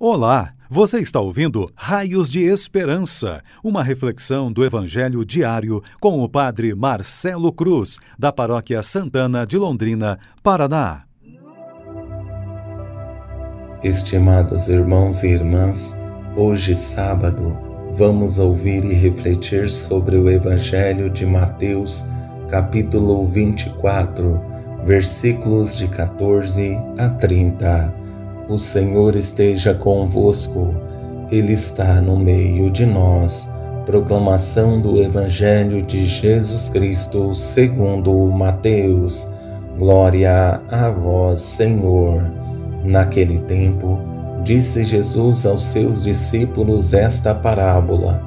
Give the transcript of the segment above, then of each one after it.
Olá, você está ouvindo Raios de Esperança, uma reflexão do Evangelho diário com o Padre Marcelo Cruz, da Paróquia Santana de Londrina, Paraná. Estimados irmãos e irmãs, hoje sábado, vamos ouvir e refletir sobre o Evangelho de Mateus, capítulo 24, versículos de 14 a 30 o Senhor esteja convosco, Ele está no meio de nós. Proclamação do Evangelho de Jesus Cristo segundo Mateus. Glória a vós, Senhor. Naquele tempo, disse Jesus aos seus discípulos esta parábola.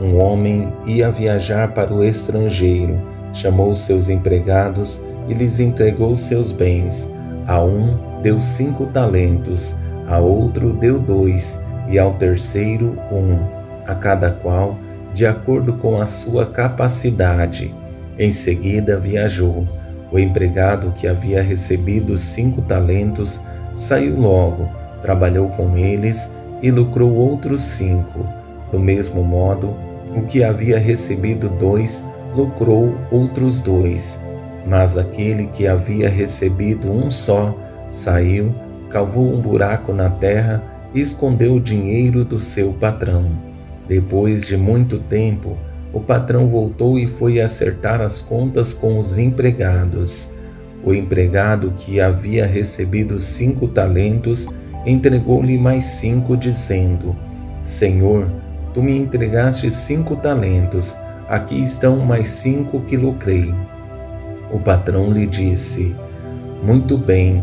Um homem ia viajar para o estrangeiro, chamou seus empregados e lhes entregou seus bens. A um deu cinco talentos, a outro deu dois, e ao terceiro um, a cada qual de acordo com a sua capacidade. Em seguida viajou. O empregado que havia recebido cinco talentos saiu logo, trabalhou com eles e lucrou outros cinco. Do mesmo modo, o que havia recebido dois lucrou outros dois. Mas aquele que havia recebido um só saiu, cavou um buraco na terra e escondeu o dinheiro do seu patrão. Depois de muito tempo, o patrão voltou e foi acertar as contas com os empregados. O empregado que havia recebido cinco talentos entregou-lhe mais cinco, dizendo: Senhor, tu me entregaste cinco talentos, aqui estão mais cinco que lucrei. O patrão lhe disse: Muito bem,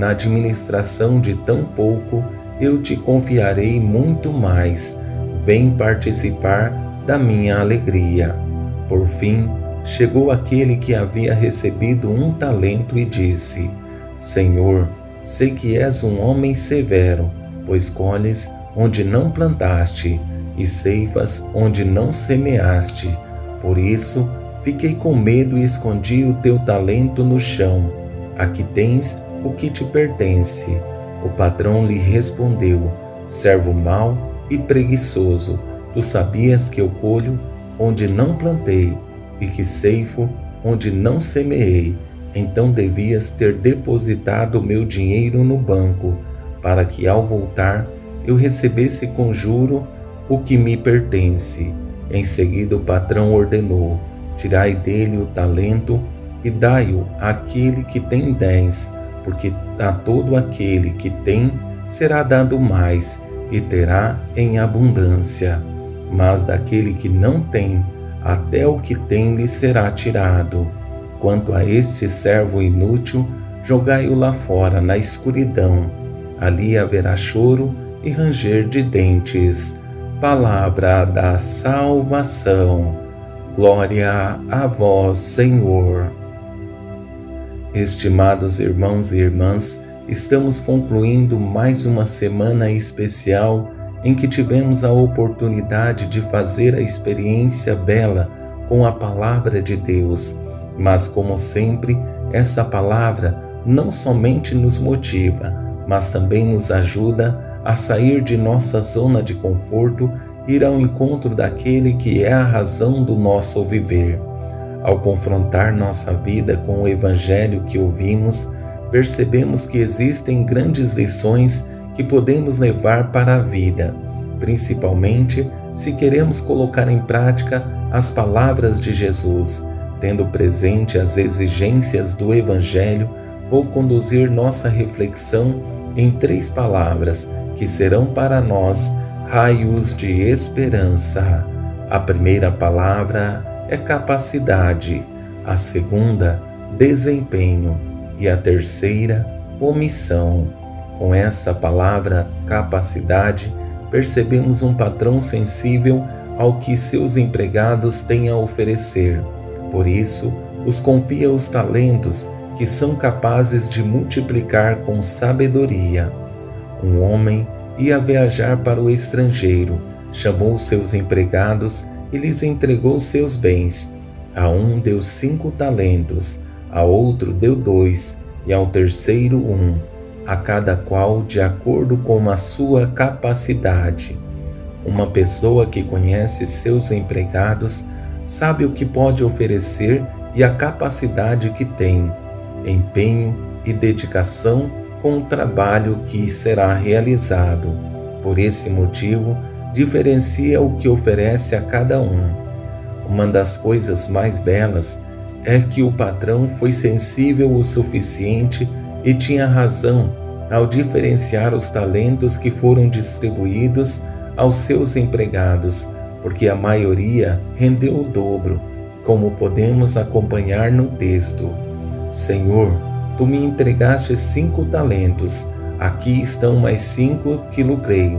na administração de tão pouco, eu te confiarei muito mais. Vem participar da minha alegria. Por fim, chegou aquele que havia recebido um talento e disse: Senhor, sei que és um homem severo, pois colhes onde não plantaste e ceifas onde não semeaste. Por isso, Fiquei com medo e escondi o teu talento no chão. Aqui tens o que te pertence. O patrão lhe respondeu: Servo mau e preguiçoso, tu sabias que eu colho onde não plantei e que ceifo onde não semeei. Então devias ter depositado o meu dinheiro no banco, para que ao voltar eu recebesse com juro o que me pertence. Em seguida o patrão ordenou: Tirai dele o talento e dai-o àquele que tem dez, porque a todo aquele que tem será dado mais e terá em abundância. Mas daquele que não tem, até o que tem lhe será tirado. Quanto a este servo inútil, jogai-o lá fora, na escuridão. Ali haverá choro e ranger de dentes. Palavra da salvação. Glória a vós, Senhor. Estimados irmãos e irmãs, estamos concluindo mais uma semana especial em que tivemos a oportunidade de fazer a experiência bela com a palavra de Deus. Mas, como sempre, essa palavra não somente nos motiva, mas também nos ajuda a sair de nossa zona de conforto ir ao encontro daquele que é a razão do nosso viver. Ao confrontar nossa vida com o Evangelho que ouvimos, percebemos que existem grandes lições que podemos levar para a vida, principalmente se queremos colocar em prática as palavras de Jesus. Tendo presente as exigências do Evangelho, vou conduzir nossa reflexão em três palavras que serão para nós raios de esperança. A primeira palavra é capacidade, a segunda, desempenho e a terceira, omissão. Com essa palavra capacidade, percebemos um patrão sensível ao que seus empregados têm a oferecer. Por isso, os confia os talentos que são capazes de multiplicar com sabedoria. Um homem ia viajar para o estrangeiro, chamou seus empregados e lhes entregou seus bens. A um deu cinco talentos, a outro deu dois, e ao terceiro um, a cada qual de acordo com a sua capacidade. Uma pessoa que conhece seus empregados sabe o que pode oferecer e a capacidade que tem, empenho e dedicação com o trabalho que será realizado. Por esse motivo, diferencia o que oferece a cada um. Uma das coisas mais belas é que o patrão foi sensível o suficiente e tinha razão ao diferenciar os talentos que foram distribuídos aos seus empregados, porque a maioria rendeu o dobro, como podemos acompanhar no texto. Senhor, tu me entregaste cinco talentos, aqui estão mais cinco que lucrei.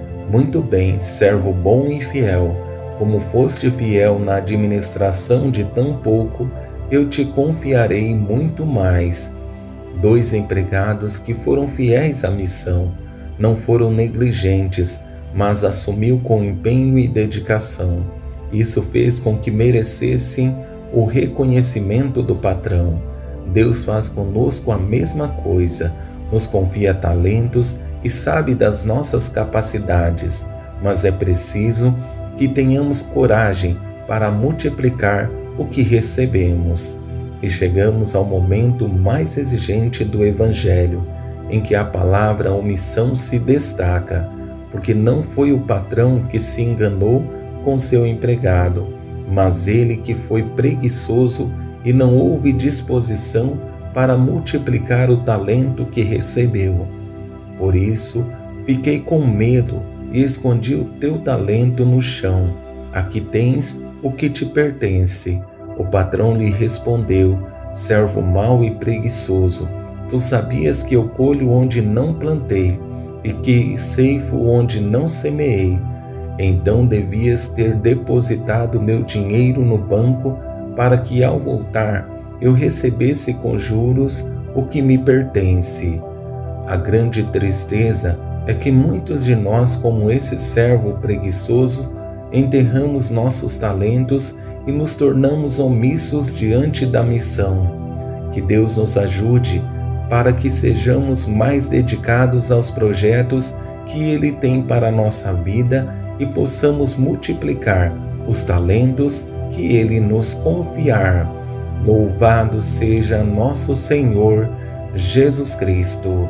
Muito bem, servo bom e fiel. Como foste fiel na administração de tão pouco, eu te confiarei muito mais. Dois empregados que foram fiéis à missão, não foram negligentes, mas assumiu com empenho e dedicação. Isso fez com que merecessem o reconhecimento do patrão. Deus faz conosco a mesma coisa, nos confia talentos e sabe das nossas capacidades, mas é preciso que tenhamos coragem para multiplicar o que recebemos. E chegamos ao momento mais exigente do Evangelho, em que a palavra omissão se destaca, porque não foi o patrão que se enganou com seu empregado, mas ele que foi preguiçoso e não houve disposição para multiplicar o talento que recebeu. Por isso, fiquei com medo e escondi o teu talento no chão. Aqui tens o que te pertence. O patrão lhe respondeu: Servo mau e preguiçoso, tu sabias que eu colho onde não plantei e que ceifo onde não semeei. Então devias ter depositado meu dinheiro no banco para que ao voltar eu recebesse com juros o que me pertence. A grande tristeza é que muitos de nós, como esse servo preguiçoso, enterramos nossos talentos e nos tornamos omissos diante da missão. Que Deus nos ajude para que sejamos mais dedicados aos projetos que Ele tem para a nossa vida e possamos multiplicar os talentos que Ele nos confiar. Louvado seja nosso Senhor Jesus Cristo,